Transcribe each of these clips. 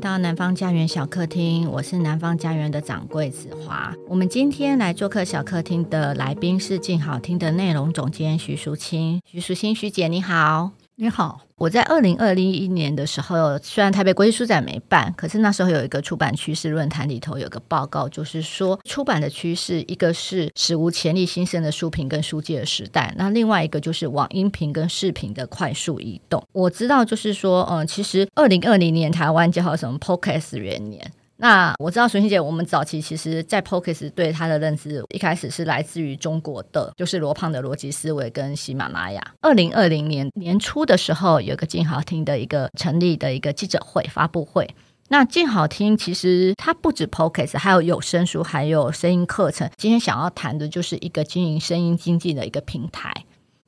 到南方家园小客厅，我是南方家园的掌柜子华。我们今天来做客小客厅的来宾是静好听的内容总监徐淑清。徐淑清，徐姐你好。你好，我在二零二零一年的时候，虽然台北国际书展没办，可是那时候有一个出版趋势论坛里头有个报告，就是说出版的趋势，一个是史无前例新生的书评跟书籍的时代，那另外一个就是网音频跟视频的快速移动。我知道，就是说，嗯，其实二零二零年台湾叫什么 Podcast 元年。那我知道，淑清姐，我们早期其实，在 p o c a s t 对它的认知，一开始是来自于中国的，就是罗胖的逻辑思维跟喜马拉雅。二零二零年年初的时候，有个静好听的一个成立的一个记者会发布会。那静好听其实它不止 p o c a s t 还有有声书，还有声音课程。今天想要谈的就是一个经营声音经济的一个平台。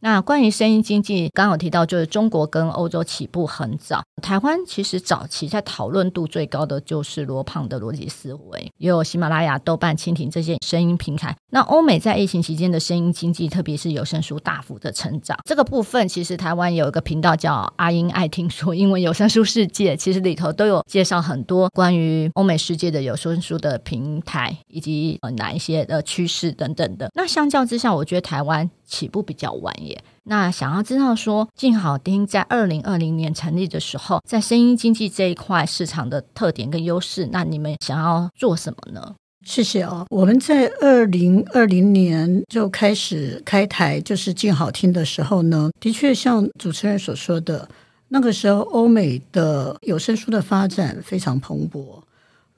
那关于声音经济，刚好提到就是中国跟欧洲起步很早，台湾其实早期在讨论度最高的就是罗胖的逻辑思维，也有喜马拉雅、豆瓣、蜻蜓这些声音平台。那欧美在疫情期间的声音经济，特别是有声书大幅的成长。这个部分其实台湾有一个频道叫阿英爱听说英文有声书世界，其实里头都有介绍很多关于欧美世界的有声书的平台以及呃哪一些的趋势等等的。那相较之下，我觉得台湾起步比较晚耶。那想要知道说，静好听在二零二零年成立的时候，在声音经济这一块市场的特点跟优势，那你们想要做什么呢？谢谢哦。我们在二零二零年就开始开台，就是静好听的时候呢，的确像主持人所说的，那个时候欧美的有声书的发展非常蓬勃。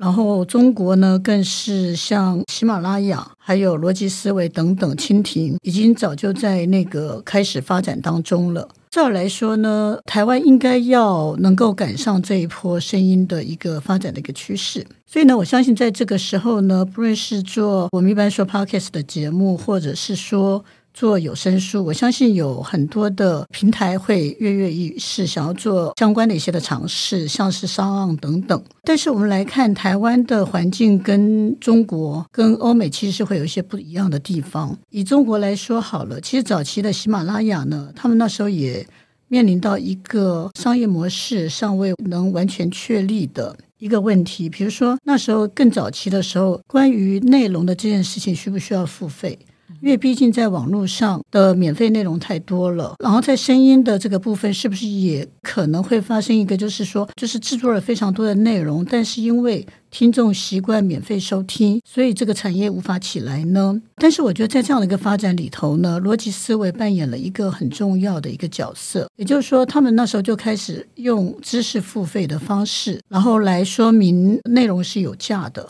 然后中国呢，更是像喜马拉雅、还有逻辑思维等等，蜻蜓已经早就在那个开始发展当中了。照来说呢，台湾应该要能够赶上这一波声音的一个发展的一个趋势。所以呢，我相信在这个时候呢，不论是做我们一般说 Podcast 的节目，或者是说。做有声书，我相信有很多的平台会跃跃欲试，想要做相关的一些的尝试，像是商案等等。但是我们来看台湾的环境跟中国、跟欧美其实是会有一些不一样的地方。以中国来说好了，其实早期的喜马拉雅呢，他们那时候也面临到一个商业模式尚未能完全确立的一个问题。比如说那时候更早期的时候，关于内容的这件事情，需不需要付费？因为毕竟在网络上的免费内容太多了，然后在声音的这个部分，是不是也可能会发生一个，就是说，就是制作了非常多的内容，但是因为听众习惯免费收听，所以这个产业无法起来呢？但是我觉得在这样的一个发展里头呢，逻辑思维扮演了一个很重要的一个角色，也就是说，他们那时候就开始用知识付费的方式，然后来说明内容是有价的。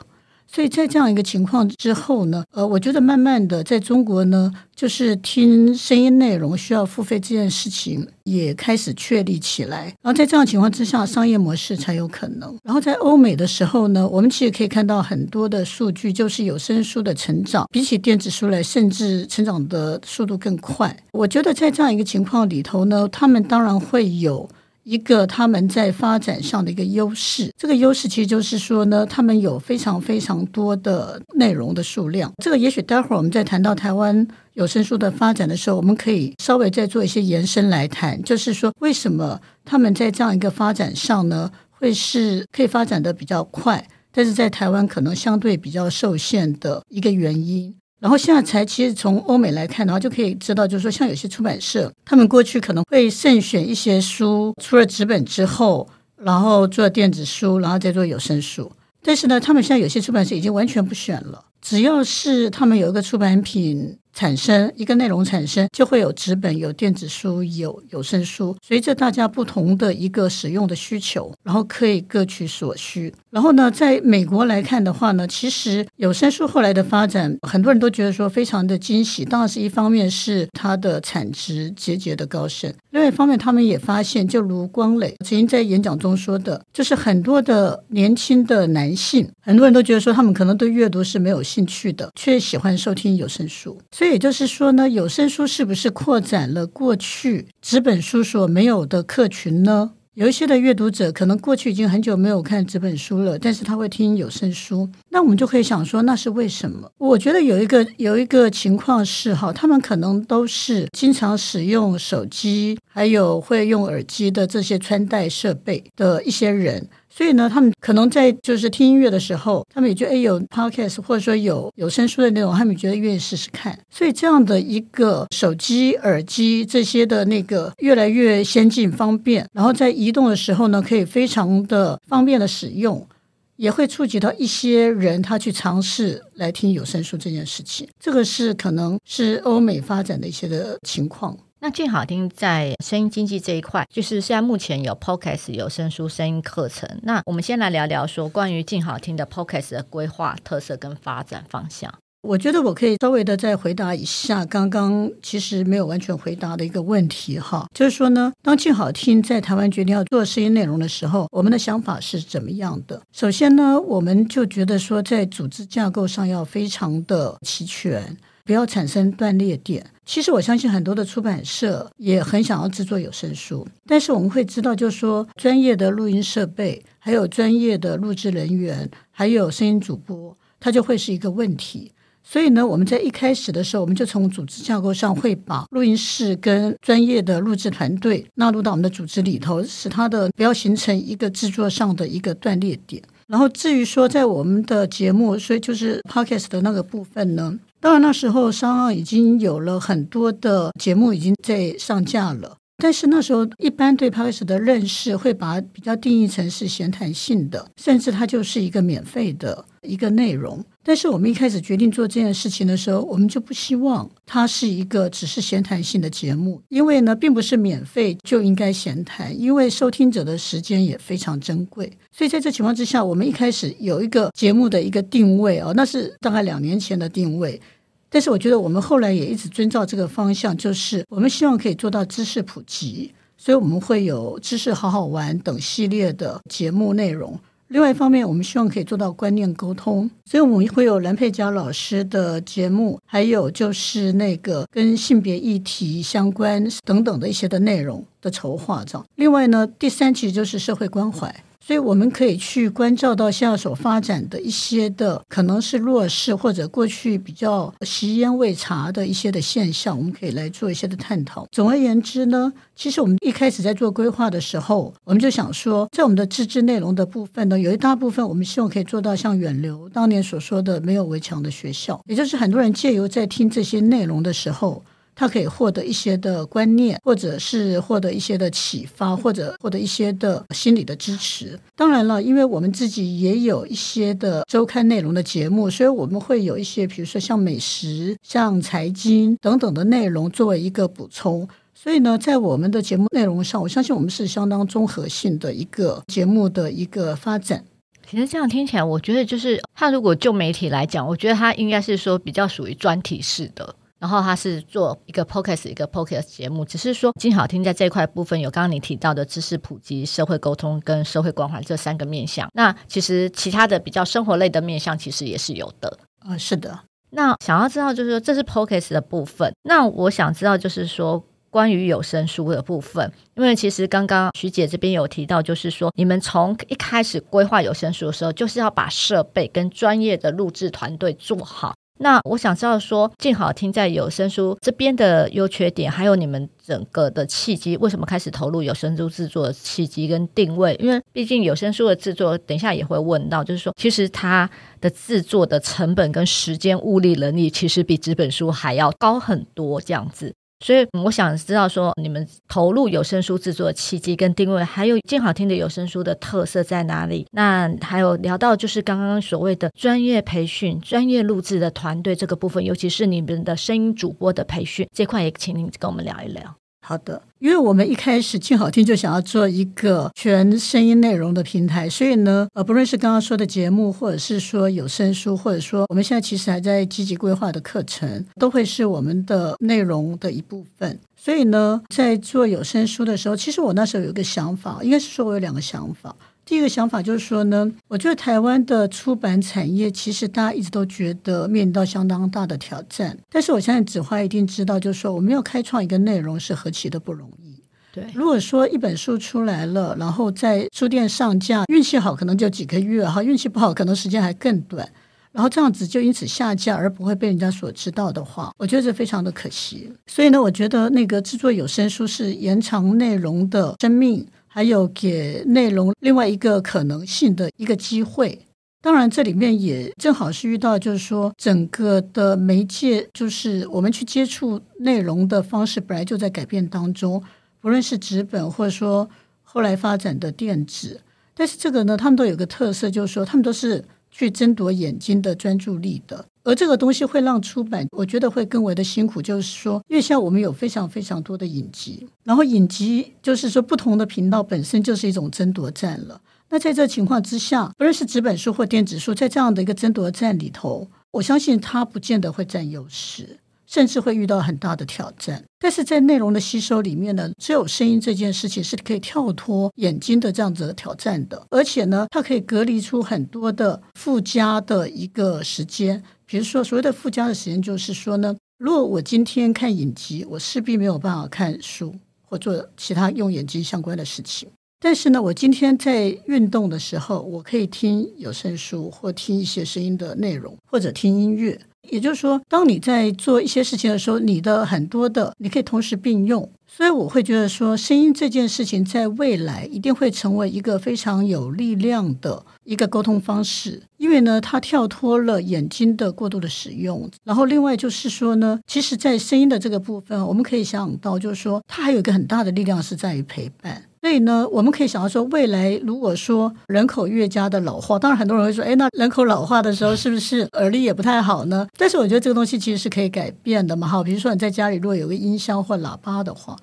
所以在这样一个情况之后呢，呃，我觉得慢慢的在中国呢，就是听声音内容需要付费这件事情也开始确立起来。然后在这样情况之下，商业模式才有可能。然后在欧美的时候呢，我们其实可以看到很多的数据，就是有声书的成长比起电子书来，甚至成长的速度更快。我觉得在这样一个情况里头呢，他们当然会有。一个他们在发展上的一个优势，这个优势其实就是说呢，他们有非常非常多的内容的数量。这个也许待会儿我们在谈到台湾有声书的发展的时候，我们可以稍微再做一些延伸来谈，就是说为什么他们在这样一个发展上呢，会是可以发展的比较快，但是在台湾可能相对比较受限的一个原因。然后现在才其实从欧美来看的话，就可以知道，就是说像有些出版社，他们过去可能会慎选一些书出了纸本之后，然后做电子书，然后再做有声书。但是呢，他们现在有些出版社已经完全不选了，只要是他们有一个出版品。产生一个内容产生，就会有纸本、有电子书、有有声书，随着大家不同的一个使用的需求，然后可以各取所需。然后呢，在美国来看的话呢，其实有声书后来的发展，很多人都觉得说非常的惊喜。当然是一方面是它的产值节节的高升，另外一方面他们也发现，就如光磊曾经在演讲中说的，就是很多的年轻的男性，很多人都觉得说他们可能对阅读是没有兴趣的，却喜欢收听有声书。这也就是说呢，有声书是不是扩展了过去纸本书所没有的客群呢？有一些的阅读者可能过去已经很久没有看纸本书了，但是他会听有声书。那我们就可以想说，那是为什么？我觉得有一个有一个情况是哈，他们可能都是经常使用手机，还有会用耳机的这些穿戴设备的一些人。所以呢，他们可能在就是听音乐的时候，他们也觉得哎有 podcast 或者说有有声书的内容，他们觉得愿意试试看。所以这样的一个手机、耳机这些的那个越来越先进方便，然后在移动的时候呢，可以非常的方便的使用，也会触及到一些人他去尝试来听有声书这件事情。这个是可能是欧美发展的一些的情况。那静好听在声音经济这一块，就是现在目前有 Podcast 有声书声音课程。那我们先来聊聊说关于静好听的 Podcast 的规划特色跟发展方向。我觉得我可以稍微的再回答一下刚刚其实没有完全回答的一个问题哈，就是说呢，当静好听在台湾决定要做声音内容的时候，我们的想法是怎么样的？首先呢，我们就觉得说在组织架构上要非常的齐全。不要产生断裂点。其实我相信很多的出版社也很想要制作有声书，但是我们会知道，就是说专业的录音设备，还有专业的录制人员，还有声音主播，它就会是一个问题。所以呢，我们在一开始的时候，我们就从组织架构上会把录音室跟专业的录制团队纳入到我们的组织里头，使它的不要形成一个制作上的一个断裂点。然后至于说在我们的节目，所以就是 Podcast 的那个部分呢。当然，那时候商岸已经有了很多的节目已经在上架了，但是那时候一般对 p o d c a s 的认识会把比较定义成是闲谈性的，甚至它就是一个免费的一个内容。但是我们一开始决定做这件事情的时候，我们就不希望它是一个只是闲谈性的节目，因为呢，并不是免费就应该闲谈，因为收听者的时间也非常珍贵。所以在这情况之下，我们一开始有一个节目的一个定位哦，那是大概两年前的定位。但是我觉得我们后来也一直遵照这个方向，就是我们希望可以做到知识普及，所以我们会有知识好好玩等系列的节目内容。另外一方面，我们希望可以做到观念沟通，所以我们会有蓝佩佳老师的节目，还有就是那个跟性别议题相关等等的一些的内容的筹划这样。另外呢，第三其实就是社会关怀。所以我们可以去关照到现在所发展的一些的可能是弱势或者过去比较习烟未查的一些的现象，我们可以来做一些的探讨。总而言之呢，其实我们一开始在做规划的时候，我们就想说，在我们的自制内容的部分呢，有一大部分我们希望可以做到像远流当年所说的没有围墙的学校，也就是很多人借由在听这些内容的时候。他可以获得一些的观念，或者是获得一些的启发，或者获得一些的心理的支持。当然了，因为我们自己也有一些的周刊内容的节目，所以我们会有一些，比如说像美食、像财经等等的内容作为一个补充。所以呢，在我们的节目内容上，我相信我们是相当综合性的一个节目的一个发展。其实这样听起来，我觉得就是他如果就媒体来讲，我觉得他应该是说比较属于专题式的。然后他是做一个 podcast 一个 podcast 节目，只是说静好听在这一块部分有刚刚你提到的知识普及、社会沟通跟社会关怀这三个面向。那其实其他的比较生活类的面向其实也是有的。嗯，是的。那想要知道就是说这是 podcast 的部分。那我想知道就是说关于有声书的部分，因为其实刚刚徐姐这边有提到，就是说你们从一开始规划有声书的时候，就是要把设备跟专业的录制团队做好。那我想知道说，静好听在有声书这边的优缺点，还有你们整个的契机，为什么开始投入有声书制作的契机跟定位？因为毕竟有声书的制作，等一下也会问到，就是说，其实它的制作的成本跟时间、物力、人力，其实比纸本书还要高很多，这样子。所以我想知道说，你们投入有声书制作的契机跟定位，还有静好听的有声书的特色在哪里？那还有聊到就是刚刚所谓的专业培训、专业录制的团队这个部分，尤其是你们的声音主播的培训这块，也请您跟我们聊一聊。好的，因为我们一开始静好听就想要做一个全声音内容的平台，所以呢，呃，不论是刚刚说的节目，或者是说有声书，或者说我们现在其实还在积极规划的课程，都会是我们的内容的一部分。所以呢，在做有声书的时候，其实我那时候有一个想法，应该是说我有两个想法。第一个想法就是说呢，我觉得台湾的出版产业其实大家一直都觉得面临到相当大的挑战，但是我相信子华一定知道，就是说我们要开创一个内容是何其的不容易。对，如果说一本书出来了，然后在书店上架，运气好可能就几个月哈，运气不好可能时间还更短，然后这样子就因此下架而不会被人家所知道的话，我觉得这非常的可惜。所以呢，我觉得那个制作有声书是延长内容的生命。还有给内容另外一个可能性的一个机会。当然，这里面也正好是遇到，就是说整个的媒介，就是我们去接触内容的方式，本来就在改变当中。不论是纸本，或者说后来发展的电子，但是这个呢，他们都有个特色，就是说他们都是去争夺眼睛的专注力的。而这个东西会让出版，我觉得会更为的辛苦，就是说，因为像我们有非常非常多的影集，然后影集就是说不同的频道本身就是一种争夺战了。那在这情况之下，不论是纸本书或电子书，在这样的一个争夺战里头，我相信它不见得会占优势，甚至会遇到很大的挑战。但是在内容的吸收里面呢，只有声音这件事情是可以跳脱眼睛的这样子的挑战的，而且呢，它可以隔离出很多的附加的一个时间。比如说，所谓的附加的时间，就是说呢，如果我今天看影集，我势必没有办法看书或做其他用眼睛相关的事情。但是呢，我今天在运动的时候，我可以听有声书，或听一些声音的内容，或者听音乐。也就是说，当你在做一些事情的时候，你的很多的你可以同时并用。所以我会觉得说，声音这件事情在未来一定会成为一个非常有力量的一个沟通方式，因为呢，它跳脱了眼睛的过度的使用。然后另外就是说呢，其实，在声音的这个部分，我们可以想到，就是说，它还有一个很大的力量是在于陪伴。所以呢，我们可以想到说，未来如果说人口越加的老化，当然很多人会说，哎，那人口老化的时候是不是耳力也不太好呢？但是我觉得这个东西其实是可以改变的嘛。哈，比如说你在家里如果有个音箱或喇叭的话。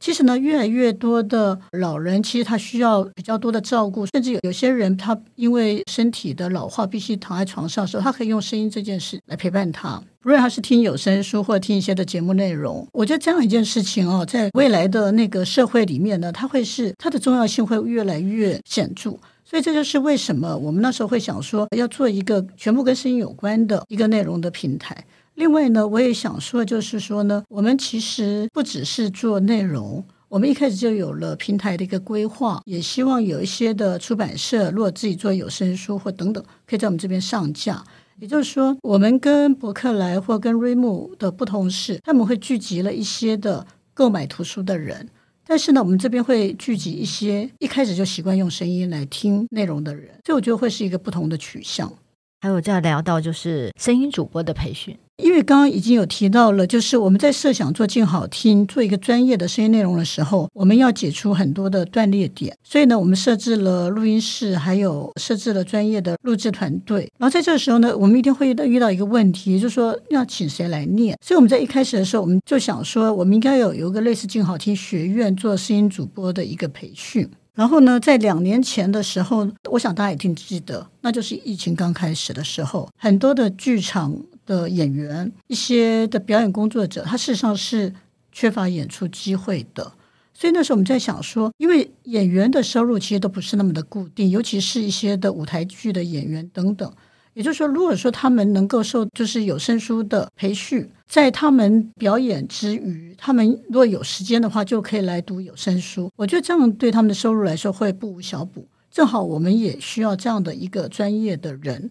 其实呢，越来越多的老人其实他需要比较多的照顾，甚至有有些人他因为身体的老化，必须躺在床上的时候，他可以用声音这件事来陪伴他。不论他是听有声书或者听一些的节目内容，我觉得这样一件事情哦，在未来的那个社会里面呢，它会是它的重要性会越来越显著。所以这就是为什么我们那时候会想说要做一个全部跟声音有关的一个内容的平台。另外呢，我也想说，就是说呢，我们其实不只是做内容，我们一开始就有了平台的一个规划，也希望有一些的出版社，如果自己做有声书或等等，可以在我们这边上架。也就是说，我们跟博客来或跟瑞木的不同是，他们会聚集了一些的购买图书的人，但是呢，我们这边会聚集一些一开始就习惯用声音来听内容的人，所以我觉得会是一个不同的取向。还有再聊到就是声音主播的培训。因为刚刚已经有提到了，就是我们在设想做静好听，做一个专业的声音内容的时候，我们要解除很多的断裂点。所以呢，我们设置了录音室，还有设置了专业的录制团队。然后在这个时候呢，我们一定会遇到遇到一个问题，就是说要请谁来念。所以我们在一开始的时候，我们就想说，我们应该有有一个类似静好听学院做声音主播的一个培训。然后呢，在两年前的时候，我想大家一定记得，那就是疫情刚开始的时候，很多的剧场。的演员，一些的表演工作者，他事实上是缺乏演出机会的。所以那时候我们在想说，因为演员的收入其实都不是那么的固定，尤其是一些的舞台剧的演员等等。也就是说，如果说他们能够受就是有声书的培训，在他们表演之余，他们如果有时间的话，就可以来读有声书。我觉得这样对他们的收入来说会不无小补。正好我们也需要这样的一个专业的人。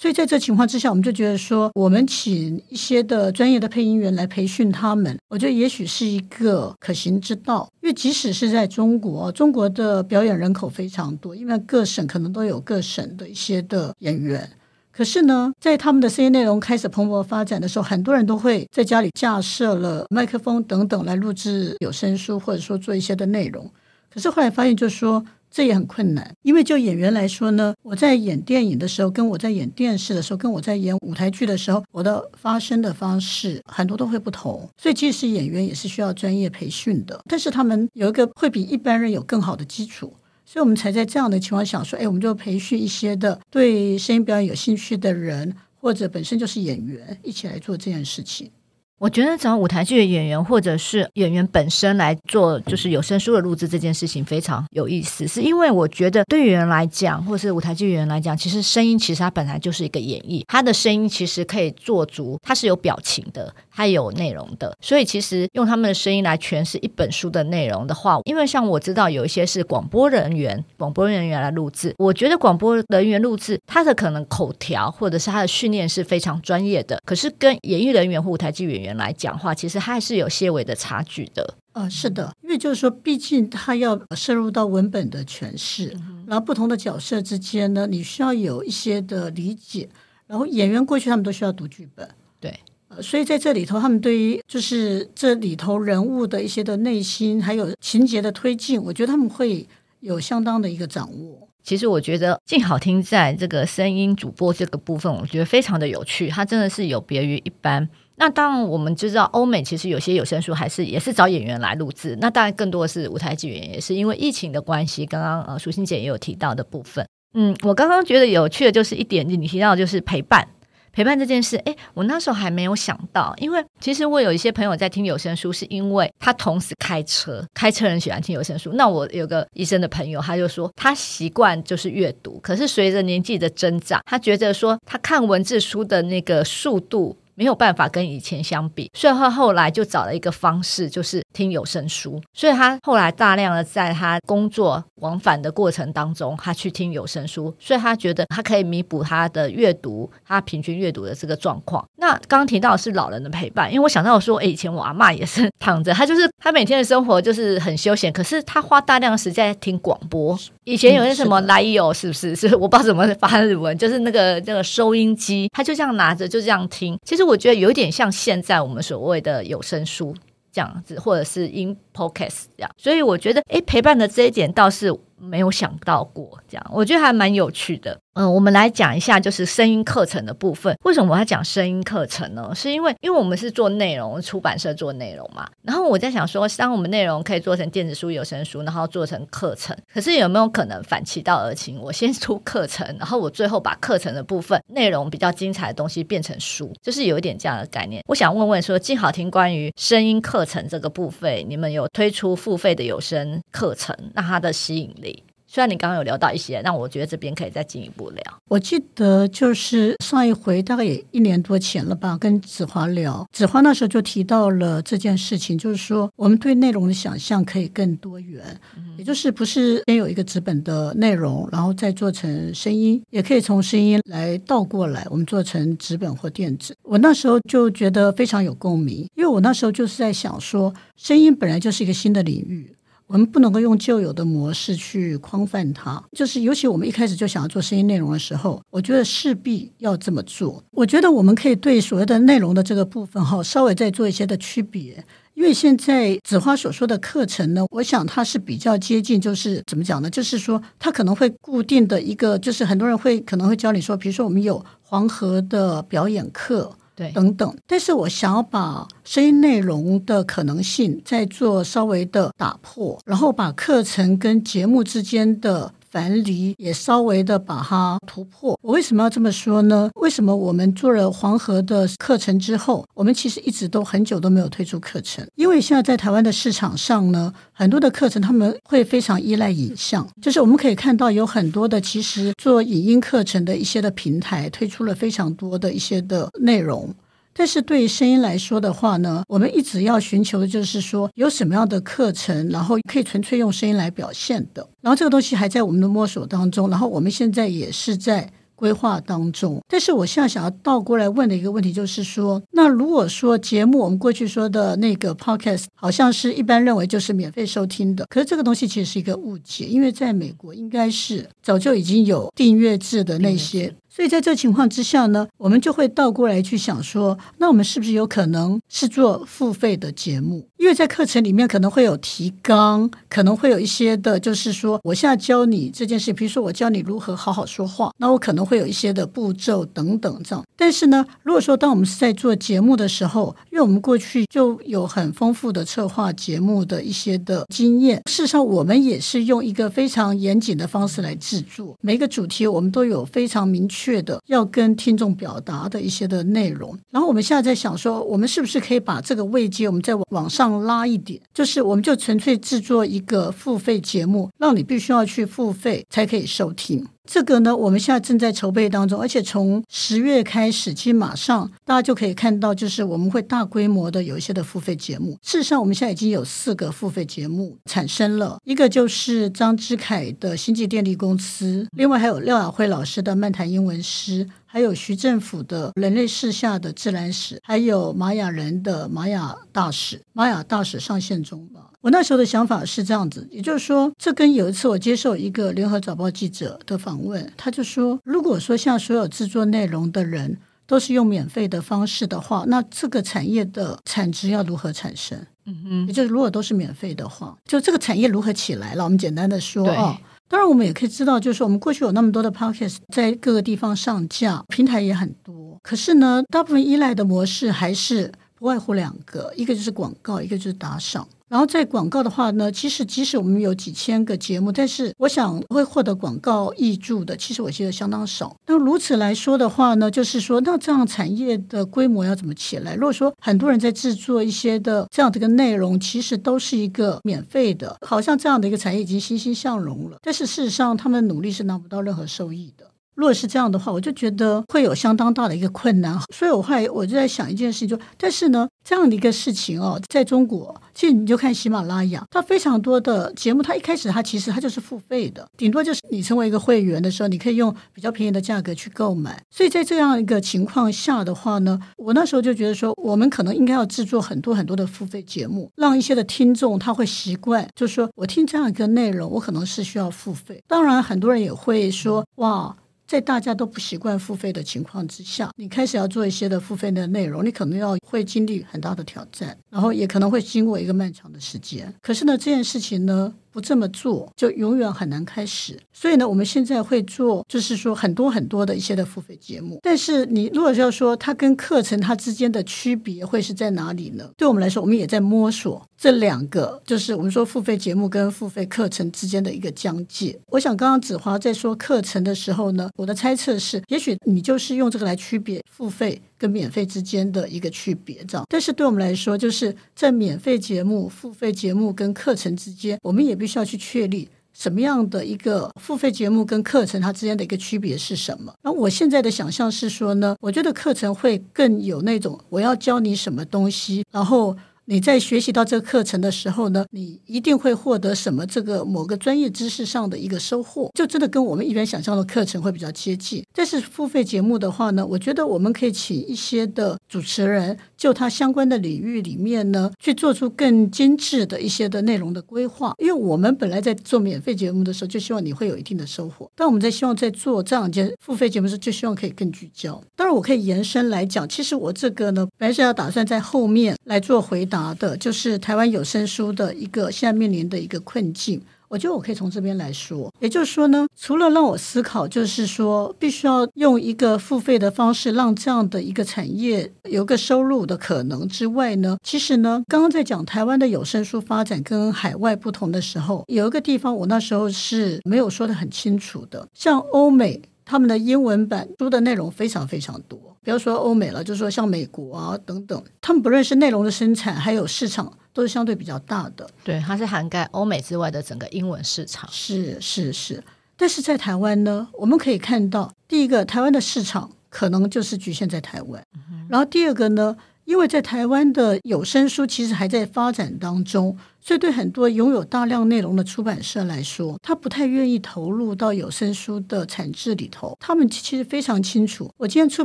所以在这情况之下，我们就觉得说，我们请一些的专业的配音员来培训他们，我觉得也许是一个可行之道。因为即使是在中国，中国的表演人口非常多，因为各省可能都有各省的一些的演员。可是呢，在他们的声音内容开始蓬勃发展的时候，很多人都会在家里架设了麦克风等等来录制有声书，或者说做一些的内容。可是后来发现，就是说。这也很困难，因为就演员来说呢，我在演电影的时候，跟我在演电视的时候，跟我在演舞台剧的时候，我的发声的方式很多都会不同。所以，即使演员也是需要专业培训的，但是他们有一个会比一般人有更好的基础，所以我们才在这样的情况下说，哎，我们就培训一些的对声音表演有兴趣的人，或者本身就是演员，一起来做这件事情。我觉得找舞台剧的演员或者是演员本身来做，就是有声书的录制这件事情非常有意思，是因为我觉得对于人来讲，或是舞台剧演员来讲，其实声音其实它本来就是一个演绎，它的声音其实可以做足，它是有表情的，它有内容的，所以其实用他们的声音来诠释一本书的内容的话，因为像我知道有一些是广播人员，广播人员来录制，我觉得广播人员录制他的可能口条或者是他的训练是非常专业的，可是跟演艺人员或舞台剧演员来讲话，其实还是有些微的差距的。呃，是的，因为就是说，毕竟他要深入到文本的诠释，然后不同的角色之间呢，你需要有一些的理解。然后演员过去他们都需要读剧本，对，呃，所以在这里头，他们对于就是这里头人物的一些的内心，还有情节的推进，我觉得他们会有相当的一个掌握。其实我觉得静好听在这个声音主播这个部分，我觉得非常的有趣，它真的是有别于一般。那当然我们就知道，欧美其实有些有声书还是也是找演员来录制，那当然更多的是舞台剧演员，也是因为疫情的关系。刚刚呃，舒心姐也有提到的部分，嗯，我刚刚觉得有趣的就是一点，你提到就是陪伴。陪伴这件事，诶，我那时候还没有想到，因为其实我有一些朋友在听有声书，是因为他同时开车，开车人喜欢听有声书。那我有个医生的朋友，他就说他习惯就是阅读，可是随着年纪的增长，他觉得说他看文字书的那个速度。没有办法跟以前相比，所以他后来就找了一个方式，就是听有声书。所以他后来大量的在他工作往返的过程当中，他去听有声书，所以他觉得他可以弥补他的阅读，他平均阅读的这个状况。那刚刚提到的是老人的陪伴，因为我想到说，诶，以前我阿妈也是躺着，他就是他每天的生活就是很休闲，可是她花大量的时间在听广播。以前有些什么来有是不是？是我不知道怎么发日文，就是那个那个收音机，他就这样拿着就这样听。其实我觉得有点像现在我们所谓的有声书这样子，或者是音 podcast 这样。所以我觉得，诶，陪伴的这一点倒是没有想到过，这样我觉得还蛮有趣的。嗯，我们来讲一下，就是声音课程的部分。为什么我要讲声音课程呢？是因为，因为我们是做内容，出版社做内容嘛。然后我在想说，当我们内容可以做成电子书、有声书，然后做成课程，可是有没有可能反其道而行？我先出课程，然后我最后把课程的部分内容比较精彩的东西变成书，就是有一点这样的概念。我想问问说，静好听关于声音课程这个部分，你们有推出付费的有声课程，那它的吸引力？虽然你刚刚有聊到一些，但我觉得这边可以再进一步聊。我记得就是上一回大概也一年多前了吧，跟子华聊，子华那时候就提到了这件事情，就是说我们对内容的想象可以更多元，嗯、也就是不是先有一个纸本的内容，然后再做成声音，也可以从声音来倒过来，我们做成纸本或电子。我那时候就觉得非常有共鸣，因为我那时候就是在想说，声音本来就是一个新的领域。我们不能够用旧有的模式去框范它，就是尤其我们一开始就想要做声音内容的时候，我觉得势必要这么做。我觉得我们可以对所谓的内容的这个部分哈，稍微再做一些的区别，因为现在子花所说的课程呢，我想它是比较接近，就是怎么讲呢？就是说它可能会固定的一个，就是很多人会可能会教你说，比如说我们有黄河的表演课。对，等等，但是我想要把声音内容的可能性再做稍微的打破，然后把课程跟节目之间的。樊篱也稍微的把它突破。我为什么要这么说呢？为什么我们做了黄河的课程之后，我们其实一直都很久都没有推出课程？因为现在在台湾的市场上呢，很多的课程他们会非常依赖影像，就是我们可以看到有很多的其实做影音课程的一些的平台推出了非常多的一些的内容。但是对于声音来说的话呢，我们一直要寻求的就是说，有什么样的课程，然后可以纯粹用声音来表现的。然后这个东西还在我们的摸索当中，然后我们现在也是在规划当中。但是我现在想要倒过来问的一个问题就是说，那如果说节目我们过去说的那个 podcast，好像是一般认为就是免费收听的，可是这个东西其实是一个误解，因为在美国应该是早就已经有订阅制的那些。所以在这情况之下呢，我们就会倒过来去想说，那我们是不是有可能是做付费的节目？因为在课程里面可能会有提纲，可能会有一些的，就是说我现在教你这件事，比如说我教你如何好好说话，那我可能会有一些的步骤等等这样。但是呢，如果说当我们是在做节目的时候，因为我们过去就有很丰富的策划节目的一些的经验，事实上我们也是用一个非常严谨的方式来制作，每个主题我们都有非常明确。确的要跟听众表达的一些的内容，然后我们现在在想说，我们是不是可以把这个位阶我们再往上拉一点？就是我们就纯粹制作一个付费节目，让你必须要去付费才可以收听。这个呢，我们现在正在筹备当中，而且从十月开始，其实马上大家就可以看到，就是我们会大规模的有一些的付费节目。事实上，我们现在已经有四个付费节目产生了，一个就是张之凯的星际电力公司，另外还有廖雅慧老师的漫谈英文诗。还有徐政府的人类世下的自然史，还有玛雅人的玛雅大使，玛雅大使上线中吧。我那时候的想法是这样子，也就是说，这跟有一次我接受一个联合早报记者的访问，他就说，如果说像所有制作内容的人都是用免费的方式的话，那这个产业的产值要如何产生？嗯哼，也就是如果都是免费的话，就这个产业如何起来了？我们简单的说啊。当然，我们也可以知道，就是我们过去有那么多的 podcast 在各个地方上架，平台也很多。可是呢，大部分依赖的模式还是不外乎两个，一个就是广告，一个就是打赏。然后在广告的话呢，其实即使我们有几千个节目，但是我想会获得广告挹注的，其实我觉得相当少。那如此来说的话呢，就是说，那这样产业的规模要怎么起来？如果说很多人在制作一些的这样的一个内容，其实都是一个免费的，好像这样的一个产业已经欣欣向荣了，但是事实上他们的努力是拿不到任何收益的。如果是这样的话，我就觉得会有相当大的一个困难。所以我后来我就在想一件事情，就但是呢，这样的一个事情哦，在中国，其实你就看喜马拉雅，它非常多的节目，它一开始它其实它就是付费的，顶多就是你成为一个会员的时候，你可以用比较便宜的价格去购买。所以在这样一个情况下的话呢，我那时候就觉得说，我们可能应该要制作很多很多的付费节目，让一些的听众他会习惯，就是说我听这样一个内容，我可能是需要付费。当然，很多人也会说，哇。在大家都不习惯付费的情况之下，你开始要做一些的付费的内容，你可能要会经历很大的挑战，然后也可能会经过一个漫长的时间。可是呢，这件事情呢，不这么做，就永远很难开始。所以呢，我们现在会做，就是说很多很多的一些的付费节目。但是你如果要说它跟课程它之间的区别会是在哪里呢？对我们来说，我们也在摸索这两个，就是我们说付费节目跟付费课程之间的一个疆界。我想刚刚子华在说课程的时候呢，我的猜测是，也许你就是用这个来区别付费跟免费之间的一个区别，这样。但是对我们来说，就是在免费节目、付费节目跟课程之间，我们也必须要去确立什么样的一个付费节目跟课程它之间的一个区别是什么。那我现在的想象是说呢，我觉得课程会更有那种我要教你什么东西，然后。你在学习到这个课程的时候呢，你一定会获得什么这个某个专业知识上的一个收获，就真的跟我们一般想象的课程会比较接近。但是付费节目的话呢，我觉得我们可以请一些的主持人，就它相关的领域里面呢，去做出更精致的一些的内容的规划。因为我们本来在做免费节目的时候，就希望你会有一定的收获，但我们在希望在做这样一件付费节目时，就希望可以更聚焦。当然，我可以延伸来讲，其实我这个呢，本来是要打算在后面来做回答。的就是台湾有声书的一个现在面临的一个困境，我觉得我可以从这边来说，也就是说呢，除了让我思考，就是说必须要用一个付费的方式让这样的一个产业有个收入的可能之外呢，其实呢，刚刚在讲台湾的有声书发展跟海外不同的时候，有一个地方我那时候是没有说得很清楚的，像欧美。他们的英文版书的内容非常非常多，不要说欧美了，就说像美国啊等等，他们不论是内容的生产，还有市场，都是相对比较大的。对，它是涵盖欧美之外的整个英文市场。是是是，但是在台湾呢，我们可以看到，第一个，台湾的市场可能就是局限在台湾，嗯。然后第二个呢，因为在台湾的有声书其实还在发展当中。所以，对很多拥有大量内容的出版社来说，他不太愿意投入到有声书的产制里头。他们其实非常清楚，我今天出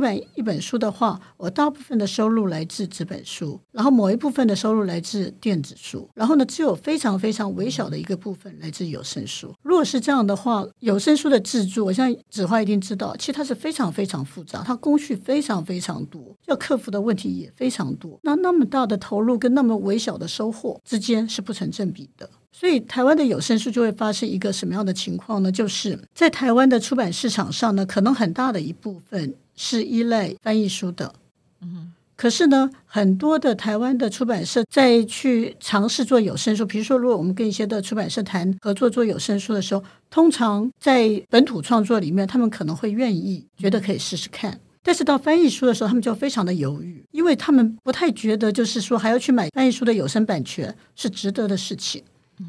版一本书的话，我大部分的收入来自纸本书，然后某一部分的收入来自电子书，然后呢，只有非常非常微小的一个部分来自有声书。如果是这样的话，有声书的制作，我相信子华一定知道，其实它是非常非常复杂，它工序非常非常多，要克服的问题也非常多。那那么大的投入跟那么微小的收获之间是不成正比的，所以台湾的有声书就会发生一个什么样的情况呢？就是在台湾的出版市场上呢，可能很大的一部分是依赖翻译书的。嗯，可是呢，很多的台湾的出版社在去尝试做有声书，比如说，如果我们跟一些的出版社谈合作做有声书的时候，通常在本土创作里面，他们可能会愿意觉得可以试试看。但是到翻译书的时候，他们就非常的犹豫，因为他们不太觉得，就是说还要去买翻译书的有声版权是值得的事情。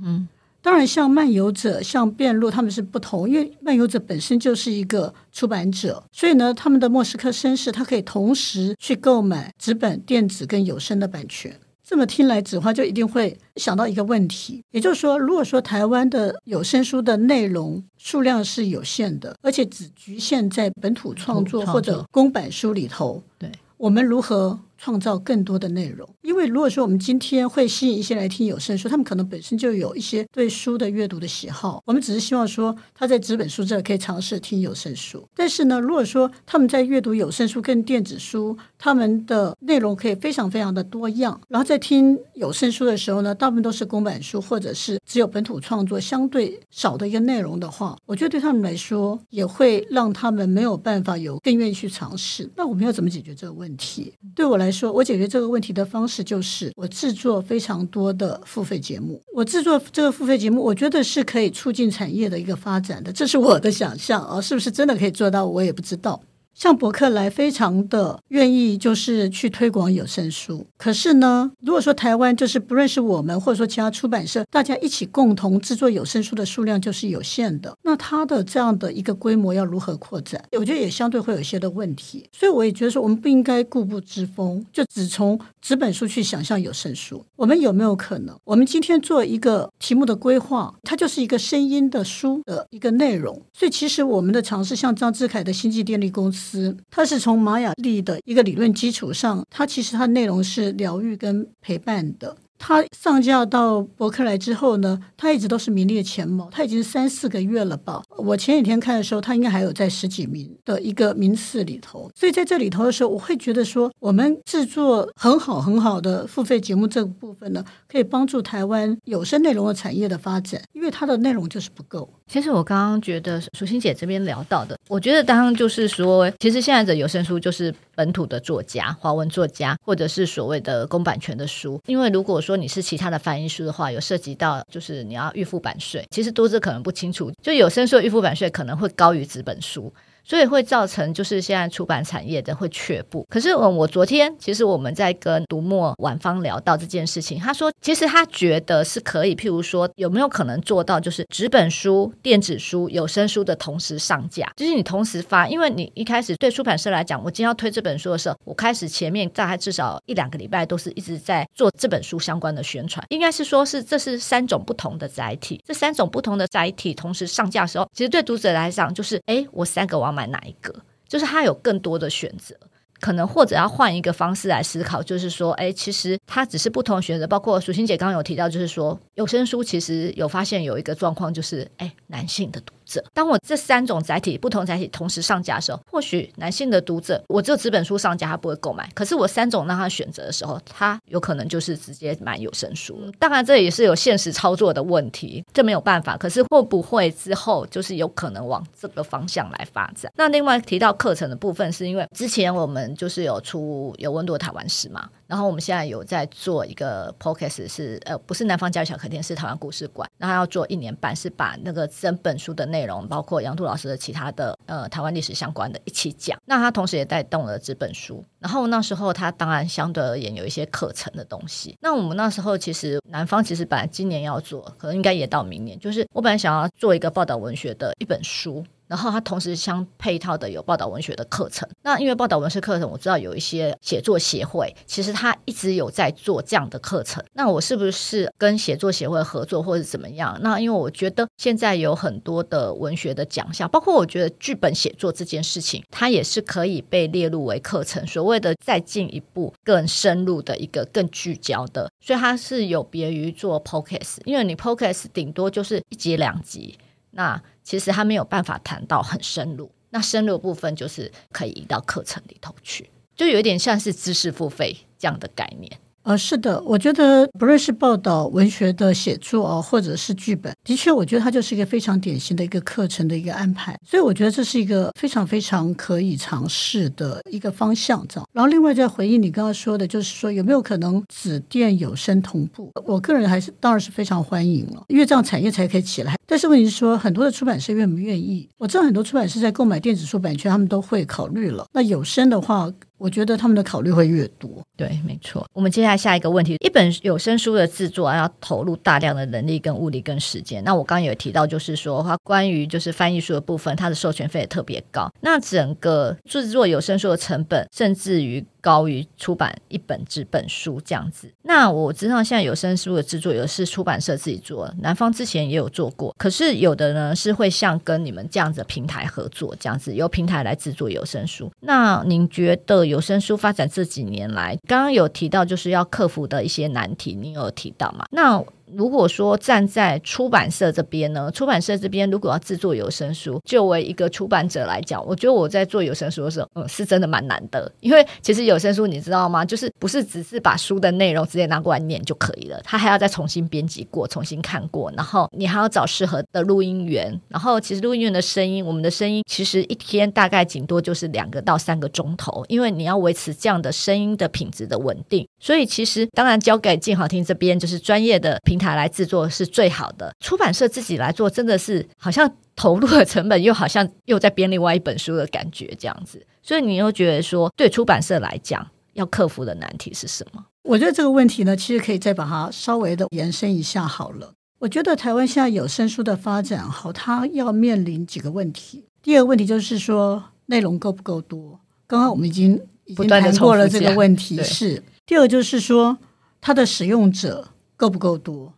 嗯，当然，像漫游者、像辩论，他们是不同，因为漫游者本身就是一个出版者，所以呢，他们的莫斯科绅士他可以同时去购买纸本、电子跟有声的版权。这么听来，子华就一定会想到一个问题，也就是说，如果说台湾的有声书的内容数量是有限的，而且只局限在本土创作。或者公版书里头，对，我们如何创造更多的内容？因为如果说我们今天会吸引一些来听有声书，他们可能本身就有一些对书的阅读的喜好。我们只是希望说他在纸本书这可以尝试听有声书。但是呢，如果说他们在阅读有声书跟电子书，他们的内容可以非常非常的多样。然后在听有声书的时候呢，大部分都是公版书或者是只有本土创作相对少的一个内容的话，我觉得对他们来说也会让他们没有办法有更愿意去尝试。那我们要怎么解决这个问题？对我来说，我解决这个问题的方式。就是我制作非常多的付费节目，我制作这个付费节目，我觉得是可以促进产业的一个发展的，这是我的想象啊，是不是真的可以做到，我也不知道。像博客来非常的愿意，就是去推广有声书。可是呢，如果说台湾就是不认识我们，或者说其他出版社，大家一起共同制作有声书的数量就是有限的。那它的这样的一个规模要如何扩展？我觉得也相对会有一些的问题。所以我也觉得说，我们不应该固步自封，就只从纸本书去想象有声书。我们有没有可能？我们今天做一个题目的规划，它就是一个声音的书的一个内容。所以其实我们的尝试，像张志凯的星际电力公司。它是从玛雅历的一个理论基础上，它其实它内容是疗愈跟陪伴的。它上架到博客来之后呢，它一直都是名列前茅，它已经三四个月了吧？我前几天看的时候，它应该还有在十几名的一个名次里头。所以在这里头的时候，我会觉得说，我们制作很好很好的付费节目这个部分呢，可以帮助台湾有声内容的产业的发展，因为它的内容就是不够。其实我刚刚觉得舒心姐这边聊到的，我觉得当就是说，其实现在的有声书就是本土的作家、华文作家，或者是所谓的公版权的书。因为如果说你是其他的翻译书的话，有涉及到就是你要预付版税，其实读者可能不清楚，就有声书的预付版税可能会高于纸本书。所以会造成就是现在出版产业的会却步。可是我我昨天其实我们在跟读墨晚芳聊到这件事情，他说其实他觉得是可以，譬如说有没有可能做到就是纸本书、电子书、有声书的同时上架，就是你同时发，因为你一开始对出版社来讲，我今天要推这本书的时候，我开始前面大概至少一两个礼拜都是一直在做这本书相关的宣传，应该是说是这是三种不同的载体，这三种不同的载体同时上架的时候，其实对读者来讲就是哎，我三个网。买哪一个？就是他有更多的选择，可能或者要换一个方式来思考，就是说，哎，其实他只是不同选择。包括淑欣姐刚刚有提到，就是说有声书其实有发现有一个状况，就是哎，男性的多。当我这三种载体不同载体同时上架的时候，或许男性的读者，我只有纸本书上架，他不会购买。可是我三种让他选择的时候，他有可能就是直接买有声书。当然，这也是有现实操作的问题，这没有办法。可是会不会之后就是有可能往这个方向来发展？那另外提到课程的部分，是因为之前我们就是有出有温度的台湾史嘛。然后我们现在有在做一个 podcast，是呃不是南方教育小客厅，是台湾故事馆。然后要做一年半，是把那个整本书的内容，包括杨渡老师的其他的呃台湾历史相关的一起讲。那他同时也带动了这本书。然后那时候他当然相对而言有一些课程的东西。那我们那时候其实南方其实本来今年要做，可能应该也到明年。就是我本来想要做一个报道文学的一本书。然后它同时相配套的有报道文学的课程。那因为报道文学课程，我知道有一些写作协会，其实它一直有在做这样的课程。那我是不是跟写作协会合作，或者怎么样？那因为我觉得现在有很多的文学的奖项，包括我觉得剧本写作这件事情，它也是可以被列入为课程。所谓的再进一步、更深入的一个更聚焦的，所以它是有别于做 podcast，因为你 podcast 顶多就是一集两集。那其实他没有办法谈到很深入，那深入的部分就是可以移到课程里头去，就有点像是知识付费这样的概念。呃，是的，我觉得不论是报道文学的写作啊，或者是剧本，的确，我觉得它就是一个非常典型的一个课程的一个安排。所以我觉得这是一个非常非常可以尝试的一个方向，这样。然后另外再回应你刚刚说的，就是说有没有可能纸电有声同步？我个人还是当然是非常欢迎了，因为这样产业才可以起来。但是问题是说，很多的出版社愿不愿意？我知道很多出版社在购买电子书版权，他们都会考虑了。那有声的话。我觉得他们的考虑会越多。对，没错。我们接下来下一个问题，一本有声书的制作要投入大量的人力、跟物力、跟时间。那我刚刚有提到，就是说它关于就是翻译书的部分，它的授权费也特别高。那整个制作有声书的成本，甚至于高于出版一本纸本书这样子。那我知道现在有声书的制作有的是出版社自己做，南方之前也有做过，可是有的呢是会像跟你们这样子的平台合作，这样子由平台来制作有声书。那您觉得有声书发展这几年来，刚刚有提到就是要克服的一些难题，您有提到吗？那如果说站在出版社这边呢，出版社这边如果要制作有声书，作为一个出版者来讲，我觉得我在做有声书的时候，嗯，是真的蛮难的。因为其实有声书你知道吗？就是不是只是把书的内容直接拿过来念就可以了，它还要再重新编辑过、重新看过，然后你还要找适合的录音员。然后其实录音员的声音，我们的声音其实一天大概顶多就是两个到三个钟头，因为你要维持这样的声音的品质的稳定。所以其实当然交给静好听这边就是专业的平台来制作是最好的。出版社自己来做真的是好像投入的成本又好像又在编另外一本书的感觉这样子。所以你又觉得说对出版社来讲要克服的难题是什么？我觉得这个问题呢，其实可以再把它稍微的延伸一下好了。我觉得台湾现在有声书的发展好，它要面临几个问题。第二个问题就是说内容够不够多？刚刚我们已经已经谈过了这个问题是。第二个就是说它的使用者够不够多？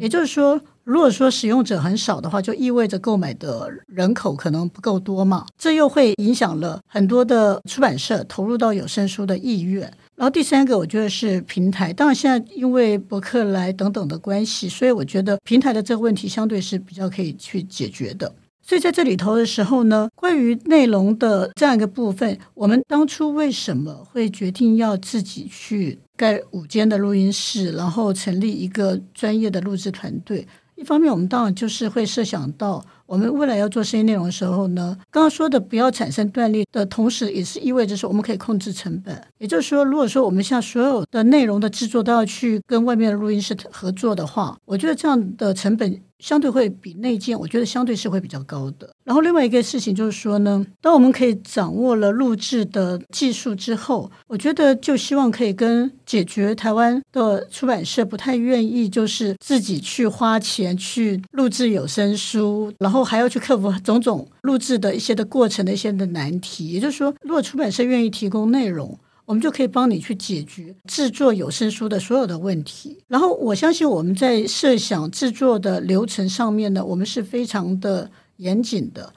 也就是说，如果说使用者很少的话，就意味着购买的人口可能不够多嘛，这又会影响了很多的出版社投入到有声书的意愿。然后第三个，我觉得是平台。当然，现在因为博客来等等的关系，所以我觉得平台的这个问题相对是比较可以去解决的。所以在这里头的时候呢，关于内容的这样一个部分，我们当初为什么会决定要自己去盖五间的录音室，然后成立一个专业的录制团队？一方面，我们当然就是会设想到，我们未来要做声音内容的时候呢，刚刚说的不要产生断裂的同时，也是意味着说我们可以控制成本。也就是说，如果说我们像所有的内容的制作都要去跟外面的录音室合作的话，我觉得这样的成本。相对会比内建，我觉得相对是会比较高的。然后另外一个事情就是说呢，当我们可以掌握了录制的技术之后，我觉得就希望可以跟解决台湾的出版社不太愿意就是自己去花钱去录制有声书，然后还要去克服种种录制的一些的过程的一些的难题。也就是说，如果出版社愿意提供内容。我们就可以帮你去解决制作有声书的所有的问题。然后我相信我们在设想制作的流程上面呢，我们是非常的严谨的。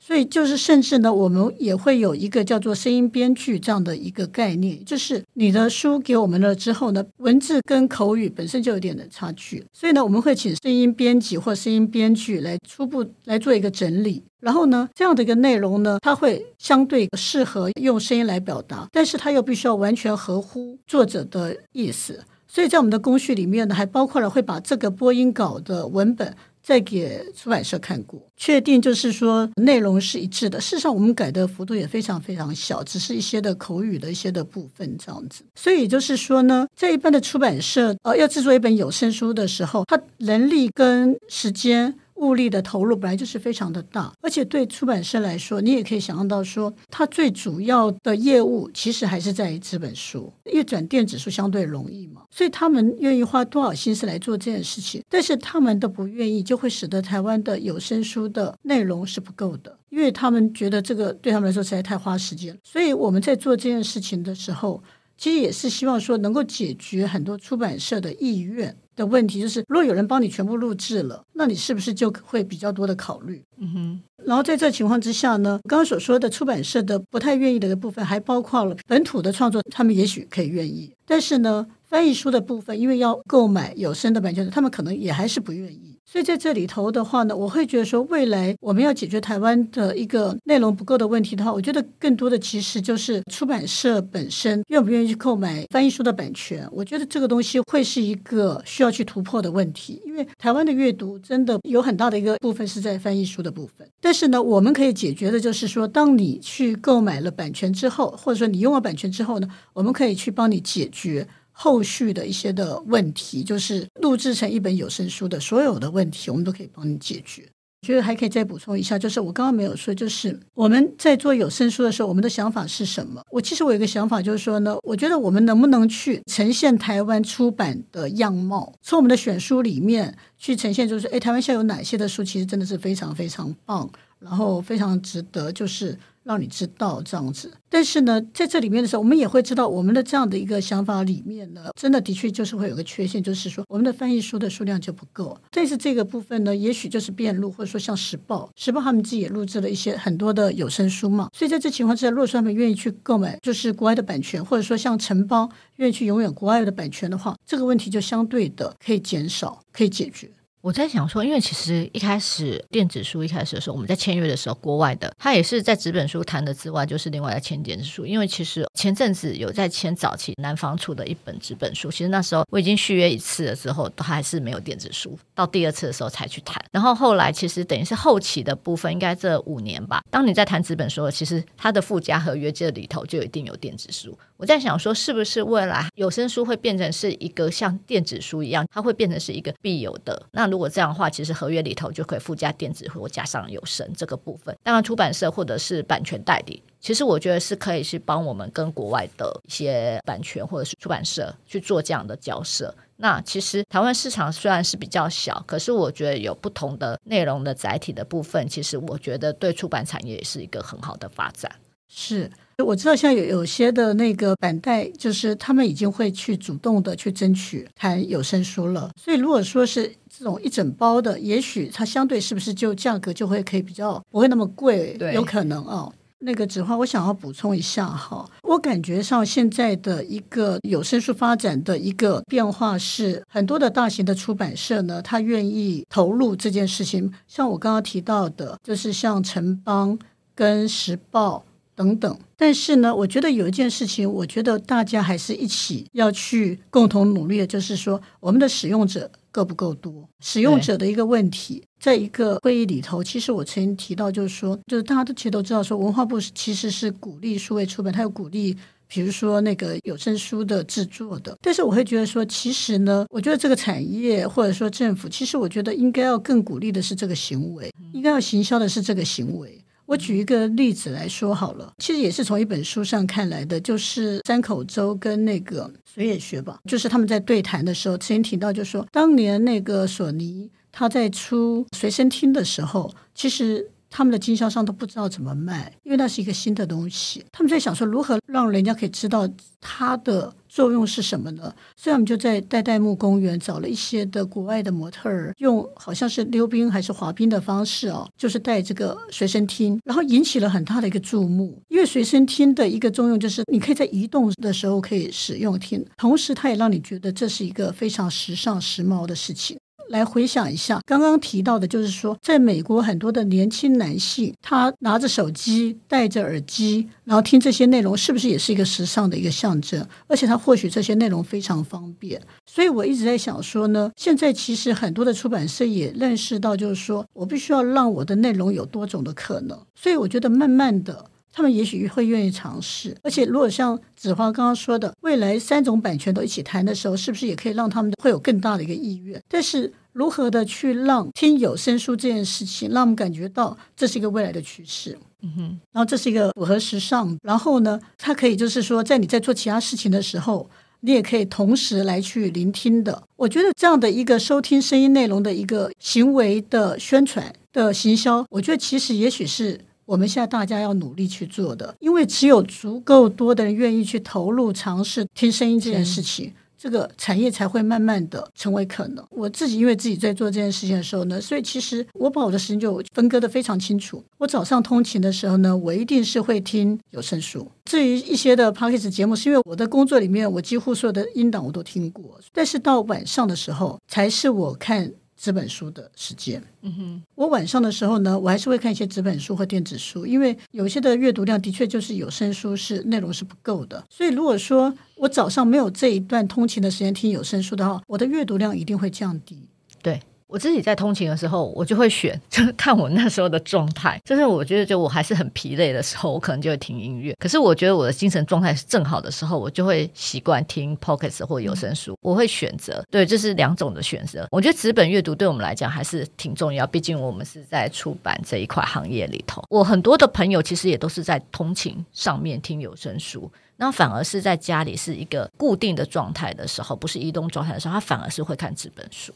所以就是，甚至呢，我们也会有一个叫做声音编剧这样的一个概念，就是你的书给我们了之后呢，文字跟口语本身就有点的差距，所以呢，我们会请声音编辑或声音编剧来初步来做一个整理，然后呢，这样的一个内容呢，它会相对适合用声音来表达，但是它又必须要完全合乎作者的意思，所以在我们的工序里面呢，还包括了会把这个播音稿的文本。再给出版社看过，确定就是说内容是一致的。事实上，我们改的幅度也非常非常小，只是一些的口语的一些的部分这样子。所以也就是说呢，在一般的出版社，呃，要制作一本有声书的时候，它人力跟时间。物力的投入本来就是非常的大，而且对出版社来说，你也可以想象到说，它最主要的业务其实还是在于纸本书，因为转电子书相对容易嘛，所以他们愿意花多少心思来做这件事情，但是他们都不愿意，就会使得台湾的有声书的内容是不够的，因为他们觉得这个对他们来说实在太花时间，所以我们在做这件事情的时候，其实也是希望说能够解决很多出版社的意愿。的问题就是，如果有人帮你全部录制了，那你是不是就会比较多的考虑？嗯哼。然后在这情况之下呢，刚刚所说的出版社的不太愿意的部分，还包括了本土的创作，他们也许可以愿意，但是呢，翻译书的部分，因为要购买有声的版权，他们可能也还是不愿意。所以在这里头的话呢，我会觉得说，未来我们要解决台湾的一个内容不够的问题的话，我觉得更多的其实就是出版社本身愿不愿意去购买翻译书的版权。我觉得这个东西会是一个需要去突破的问题，因为台湾的阅读真的有很大的一个部分是在翻译书的部分。但是呢，我们可以解决的就是说，当你去购买了版权之后，或者说你用了版权之后呢，我们可以去帮你解决。后续的一些的问题，就是录制成一本有声书的所有的问题，我们都可以帮你解决。我觉得还可以再补充一下，就是我刚刚没有说，就是我们在做有声书的时候，我们的想法是什么？我其实我有一个想法，就是说呢，我觉得我们能不能去呈现台湾出版的样貌，从我们的选书里面去呈现，就是诶，台湾现在有哪些的书，其实真的是非常非常棒。然后非常值得，就是。让你知道这样子，但是呢，在这里面的时候，我们也会知道，我们的这样的一个想法里面呢，真的的确就是会有个缺陷，就是说我们的翻译书的数量就不够。但是这个部分呢，也许就是变路，或者说像时报，时报他们自己也录制了一些很多的有声书嘛。所以在这情况之下，如果说他们愿意去购买，就是国外的版权，或者说像城邦愿意去拥有国外的版权的话，这个问题就相对的可以减少，可以解决。我在想说，因为其实一开始电子书一开始的时候，我们在签约的时候，国外的他也是在纸本书谈的之外，就是另外在签电子书。因为其实前阵子有在签早期南方出的一本纸本书，其实那时候我已经续约一次了之后，都还是没有电子书，到第二次的时候才去谈。然后后来其实等于是后期的部分，应该这五年吧。当你在谈纸本书，其实它的附加合约这里头就一定有电子书。我在想说，是不是未来有声书会变成是一个像电子书一样，它会变成是一个必有的？那如果这样的话，其实合约里头就可以附加电子或加上有声这个部分。当然，出版社或者是版权代理，其实我觉得是可以去帮我们跟国外的一些版权或者是出版社去做这样的交涉。那其实台湾市场虽然是比较小，可是我觉得有不同的内容的载体的部分，其实我觉得对出版产业也是一个很好的发展。是。我知道，像有有些的那个板带，就是他们已经会去主动的去争取谈有声书了。所以，如果说是这种一整包的，也许它相对是不是就价格就会可以比较不会那么贵？对，有可能哦。那个子华，我想要补充一下哈，我感觉上现在的一个有声书发展的一个变化是，很多的大型的出版社呢，他愿意投入这件事情。像我刚刚提到的，就是像城邦跟时报。等等，但是呢，我觉得有一件事情，我觉得大家还是一起要去共同努力的，就是说我们的使用者够不够多？使用者的一个问题，在一个会议里头，其实我曾经提到，就是说，就是大家都其实都知道，说文化部其实是鼓励数位出版，它有鼓励，比如说那个有声书的制作的。但是我会觉得说，其实呢，我觉得这个产业或者说政府，其实我觉得应该要更鼓励的是这个行为，应该要行销的是这个行为。我举一个例子来说好了，其实也是从一本书上看来的，就是山口周跟那个水野学吧，就是他们在对谈的时候，曾经提到，就说当年那个索尼他在出随身听的时候，其实。他们的经销商都不知道怎么卖，因为那是一个新的东西。他们在想说，如何让人家可以知道它的作用是什么呢？所以我们就在代代木公园找了一些的国外的模特儿，用好像是溜冰还是滑冰的方式哦，就是带这个随身听，然后引起了很大的一个注目。因为随身听的一个作用就是，你可以在移动的时候可以使用听，同时它也让你觉得这是一个非常时尚时髦的事情。来回想一下，刚刚提到的，就是说，在美国很多的年轻男性，他拿着手机，戴着耳机，然后听这些内容，是不是也是一个时尚的一个象征？而且他获取这些内容非常方便。所以我一直在想说呢，现在其实很多的出版社也认识到，就是说我必须要让我的内容有多种的可能。所以我觉得慢慢的。他们也许会愿意尝试，而且如果像子华刚刚说的，未来三种版权都一起谈的时候，是不是也可以让他们会有更大的一个意愿？但是如何的去让听有声书这件事情，让我们感觉到这是一个未来的趋势，嗯哼，然后这是一个符合时尚，然后呢，它可以就是说，在你在做其他事情的时候，你也可以同时来去聆听的。我觉得这样的一个收听声音内容的一个行为的宣传的行销，我觉得其实也许是。我们现在大家要努力去做的，因为只有足够多的人愿意去投入尝试听声音这件事情，这个产业才会慢慢的成为可能。我自己因为自己在做这件事情的时候呢，所以其实我把我的时间就分割得非常清楚。我早上通勤的时候呢，我一定是会听有声书。至于一些的 Podcast 节目，是因为我的工作里面，我几乎所有的音档我都听过。但是到晚上的时候，才是我看。纸本书的时间，嗯哼，我晚上的时候呢，我还是会看一些纸本书或电子书，因为有些的阅读量的确就是有声书是内容是不够的，所以如果说我早上没有这一段通勤的时间听有声书的话，我的阅读量一定会降低，对。我自己在通勤的时候，我就会选，就是看我那时候的状态。就是我觉得，就我还是很疲累的时候，我可能就会听音乐。可是我觉得我的精神状态是正好的时候，我就会习惯听 Pocket 或有声书。我会选择，对，这是两种的选择。我觉得纸本阅读对我们来讲还是挺重要，毕竟我们是在出版这一块行业里头。我很多的朋友其实也都是在通勤上面听有声书，那反而是在家里是一个固定的状态的时候，不是移动状态的时候，他反而是会看纸本书。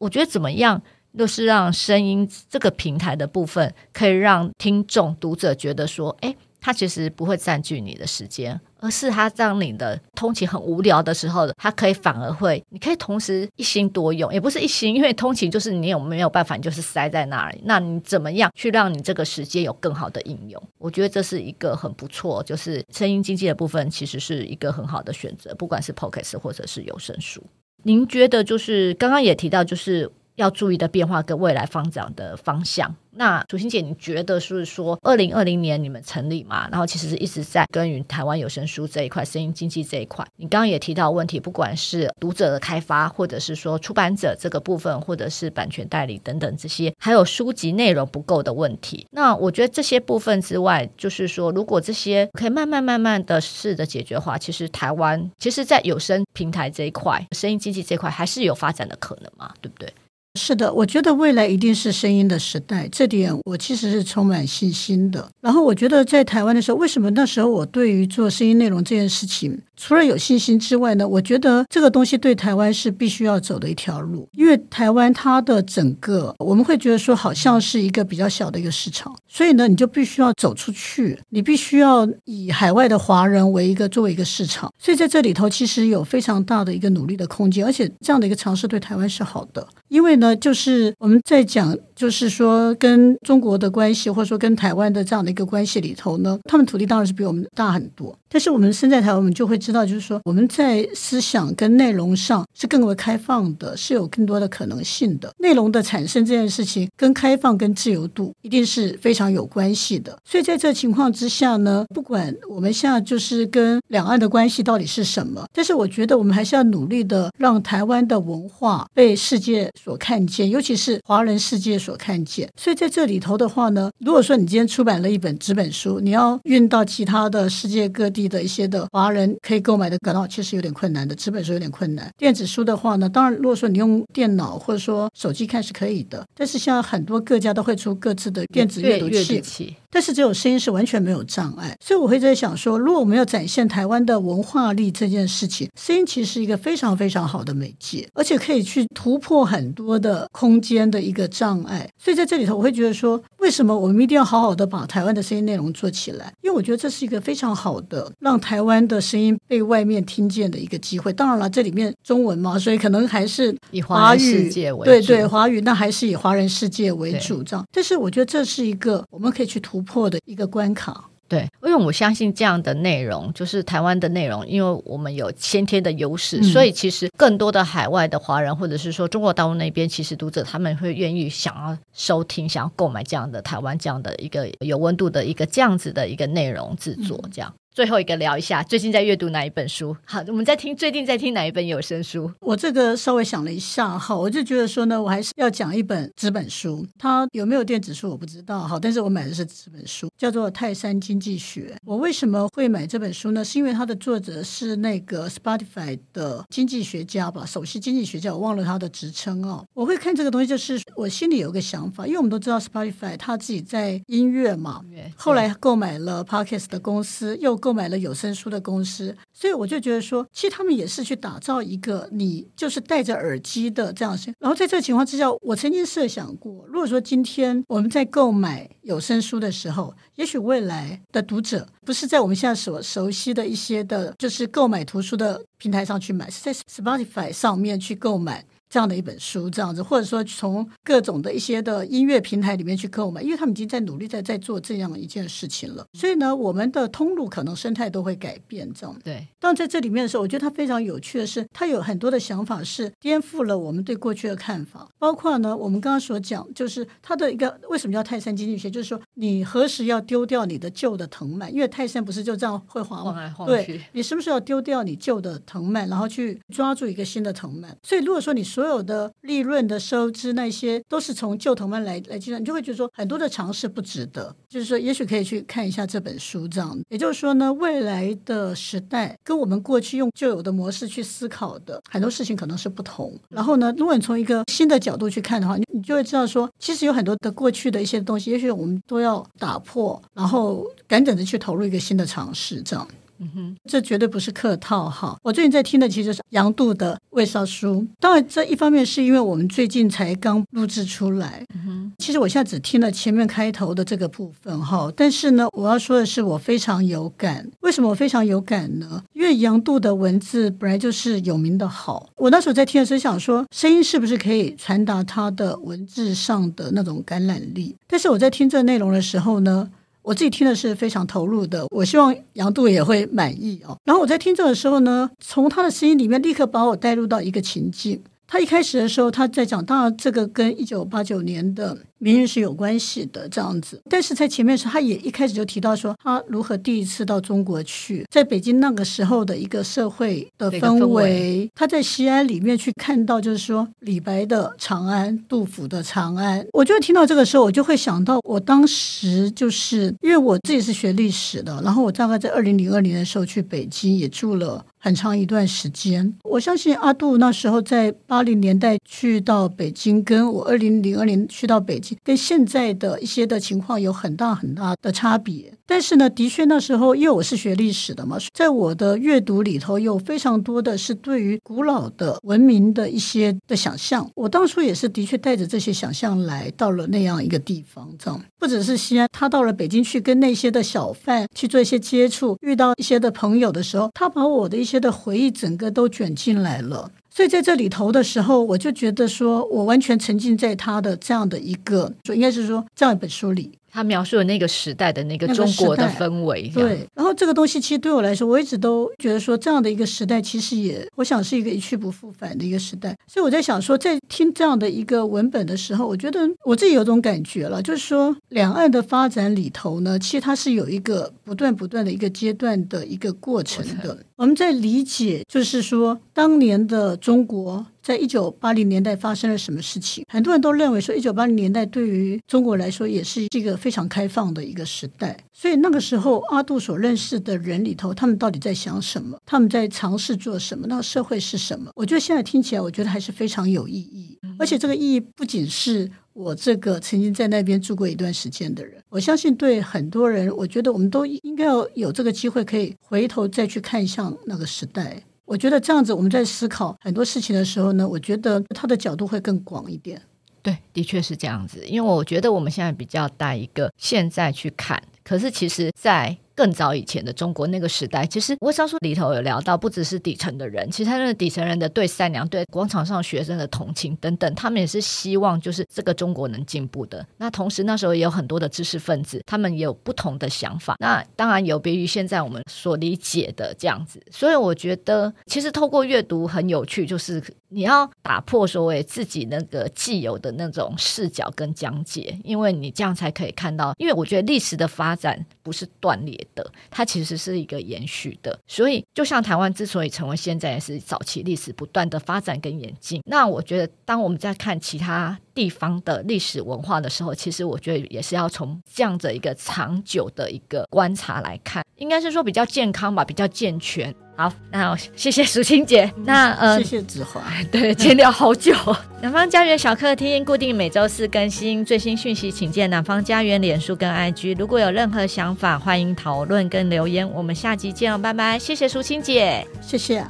我觉得怎么样就是让声音这个平台的部分，可以让听众读者觉得说，哎，它其实不会占据你的时间。而是他让你的通勤很无聊的时候，他可以反而会，你可以同时一心多用，也不是一心，因为通勤就是你有没有办法，你就是塞在那里。那你怎么样去让你这个时间有更好的应用？我觉得这是一个很不错，就是声音经济的部分，其实是一个很好的选择，不管是 Podcast 或者是有声书。您觉得就是刚刚也提到，就是。要注意的变化跟未来发展的方向。那楚欣姐，你觉得是说，二零二零年你们成立嘛？然后其实是一直在耕耘台湾有声书这一块、声音经济这一块。你刚刚也提到问题，不管是读者的开发，或者是说出版者这个部分，或者是版权代理等等这些，还有书籍内容不够的问题。那我觉得这些部分之外，就是说，如果这些可以慢慢慢慢的试着解决的话，其实台湾其实，在有声平台这一块、声音经济这一块，还是有发展的可能嘛？对不对？是的，我觉得未来一定是声音的时代，这点我其实是充满信心的。然后我觉得在台湾的时候，为什么那时候我对于做声音内容这件事情，除了有信心之外呢？我觉得这个东西对台湾是必须要走的一条路，因为台湾它的整个我们会觉得说好像是一个比较小的一个市场，所以呢，你就必须要走出去，你必须要以海外的华人为一个作为一个市场，所以在这里头其实有非常大的一个努力的空间，而且这样的一个尝试对台湾是好的。因为呢，就是我们在讲，就是说跟中国的关系，或者说跟台湾的这样的一个关系里头呢，他们土地当然是比我们大很多。但是我们身在台湾，我们就会知道，就是说我们在思想跟内容上是更为开放的，是有更多的可能性的。内容的产生这件事情，跟开放跟自由度一定是非常有关系的。所以在这情况之下呢，不管我们现在就是跟两岸的关系到底是什么，但是我觉得我们还是要努力的让台湾的文化被世界所看见，尤其是华人世界所看见。所以在这里头的话呢，如果说你今天出版了一本纸本书，你要运到其他的世界各地。的一些的华人可以购买的感到其实有点困难的，纸本书有点困难。电子书的话呢，当然如果说你用电脑或者说手机看是可以的，但是像很多各家都会出各自的电子阅读器。但是只有声音是完全没有障碍，所以我会在想说，如果我们要展现台湾的文化力这件事情，声音其实是一个非常非常好的媒介，而且可以去突破很多的空间的一个障碍。所以在这里头，我会觉得说，为什么我们一定要好好的把台湾的声音内容做起来？因为我觉得这是一个非常好的让台湾的声音被外面听见的一个机会。当然了，这里面中文嘛，所以可能还是以华语世界为主，对对，华语那还是以华人世界为主这样。但是我觉得这是一个我们可以去突。突破的一个关卡，对，因为我相信这样的内容就是台湾的内容，因为我们有先天的优势，嗯、所以其实更多的海外的华人或者是说中国大陆那边，其实读者他们会愿意想要收听、想要购买这样的台湾这样的一个有温度的一个这样子的一个内容制作，这样。嗯最后一个聊一下，最近在阅读哪一本书？好，我们在听最近在听哪一本有声书？我这个稍微想了一下，哈，我就觉得说呢，我还是要讲一本纸本书。它有没有电子书我不知道，哈，但是我买的是纸本书，叫做《泰山经济学》。我为什么会买这本书呢？是因为它的作者是那个 Spotify 的经济学家吧，首席经济学家，我忘了他的职称哦。我会看这个东西，就是我心里有个想法，因为我们都知道 Spotify 他自己在音乐嘛，后来购买了 Podcast 的公司，又购买了有声书的公司，所以我就觉得说，其实他们也是去打造一个你就是戴着耳机的这样声。然后在这个情况之下，我曾经设想过，如果说今天我们在购买有声书的时候，也许未来的读者不是在我们现在所熟悉的一些的，就是购买图书的平台上去买，是在 Spotify 上面去购买。这样的一本书，这样子，或者说从各种的一些的音乐平台里面去购买，因为他们已经在努力在在做这样一件事情了。所以呢，我们的通路可能生态都会改变，这样。对。但在这里面的时候，我觉得它非常有趣的是，它有很多的想法是颠覆了我们对过去的看法。包括呢，我们刚刚所讲，就是它的一个为什么叫泰山经济学，就是说你何时要丢掉你的旧的藤蔓，因为泰山不是就这样会晃吗？晃来晃去。对，你是不是要丢掉你旧的藤蔓，然后去抓住一个新的藤蔓？所以如果说你所有的利润的收支那些都是从旧藤蔓来来计算，你就会觉得说很多的尝试不值得。就是说，也许可以去看一下这本书，这样。也就是说呢，未来的时代跟我们过去用旧有的模式去思考的很多事情可能是不同。然后呢，如果你从一个新的角度去看的话，你你就会知道说，其实有很多的过去的一些东西，也许我们都要要打破，然后赶紧的去投入一个新的尝试，这样。嗯哼，这绝对不是客套哈。我最近在听的其实是杨度的《味烧书》，当然这一方面是因为我们最近才刚录制出来。嗯哼，其实我现在只听了前面开头的这个部分哈，但是呢，我要说的是我非常有感。为什么我非常有感呢？因为杨度的文字本来就是有名的好。我那时候在听的时候想说，声音是不是可以传达他的文字上的那种感染力？但是我在听这内容的时候呢，我自己听的是非常投入的，我希望杨度也会满意哦。然后我在听这个时候呢，从他的声音里面立刻把我带入到一个情境。他一开始的时候，他在讲，当然这个跟一九八九年的民运是有关系的，这样子。但是在前面时候，他也一开始就提到说，他如何第一次到中国去，在北京那个时候的一个社会的氛围。氛围他在西安里面去看到，就是说李白的长安，杜甫的长安。我就听到这个时候，我就会想到，我当时就是因为我自己是学历史的，然后我大概在二零零二年的时候去北京，也住了。很长一段时间，我相信阿杜那时候在八零年代去到北京，跟我二零零二年去到北京，跟现在的一些的情况有很大很大的差别。但是呢，的确那时候因为我是学历史的嘛，在我的阅读里头有非常多的是对于古老的文明的一些的想象。我当初也是的确带着这些想象来到了那样一个地方，这样不只是西安，他到了北京去跟那些的小贩去做一些接触，遇到一些的朋友的时候，他把我的一些。的回忆整个都卷进来了，所以在这里头的时候，我就觉得说我完全沉浸在他的这样的一个，就应该是说这样一本书里。他描述的那个时代的那个中国的氛围，对。然后这个东西其实对我来说，我一直都觉得说这样的一个时代，其实也我想是一个一去不复返的一个时代。所以我在想说，在听这样的一个文本的时候，我觉得我自己有种感觉了，就是说两岸的发展里头呢，其实它是有一个不断不断的一个阶段的一个过程的。我们在理解，就是说当年的中国。在一九八零年代发生了什么事情？很多人都认为说，一九八零年代对于中国来说也是一个非常开放的一个时代。所以那个时候，阿杜所认识的人里头，他们到底在想什么？他们在尝试做什么？那个社会是什么？我觉得现在听起来，我觉得还是非常有意义。而且这个意义不仅是我这个曾经在那边住过一段时间的人，我相信对很多人，我觉得我们都应该要有这个机会，可以回头再去看向那个时代。我觉得这样子，我们在思考很多事情的时候呢，我觉得他的角度会更广一点。对，的确是这样子，因为我觉得我们现在比较带一个现在去看，可是其实，在。更早以前的中国那个时代，其实我上书里头有聊到，不只是底层的人，其实他那个底层人的对善良、对广场上学生的同情等等，他们也是希望就是这个中国能进步的。那同时那时候也有很多的知识分子，他们也有不同的想法。那当然有别于现在我们所理解的这样子。所以我觉得，其实透过阅读很有趣，就是你要打破所谓自己那个既有的那种视角跟讲解，因为你这样才可以看到。因为我觉得历史的发展不是断裂的，它其实是一个延续的，所以就像台湾之所以成为现在，也是早期历史不断的发展跟演进。那我觉得，当我们在看其他地方的历史文化的时候，其实我觉得也是要从这样的一个长久的一个观察来看，应该是说比较健康吧，比较健全。好，那谢谢淑清姐。那呃，谢谢子华。对，今天聊好久。南方家园小客厅固定每周四更新最新讯息，请见南方家园脸书跟 IG。如果有任何想法，欢迎讨论跟留言。我们下集见哦，拜拜。谢谢淑清姐，谢谢。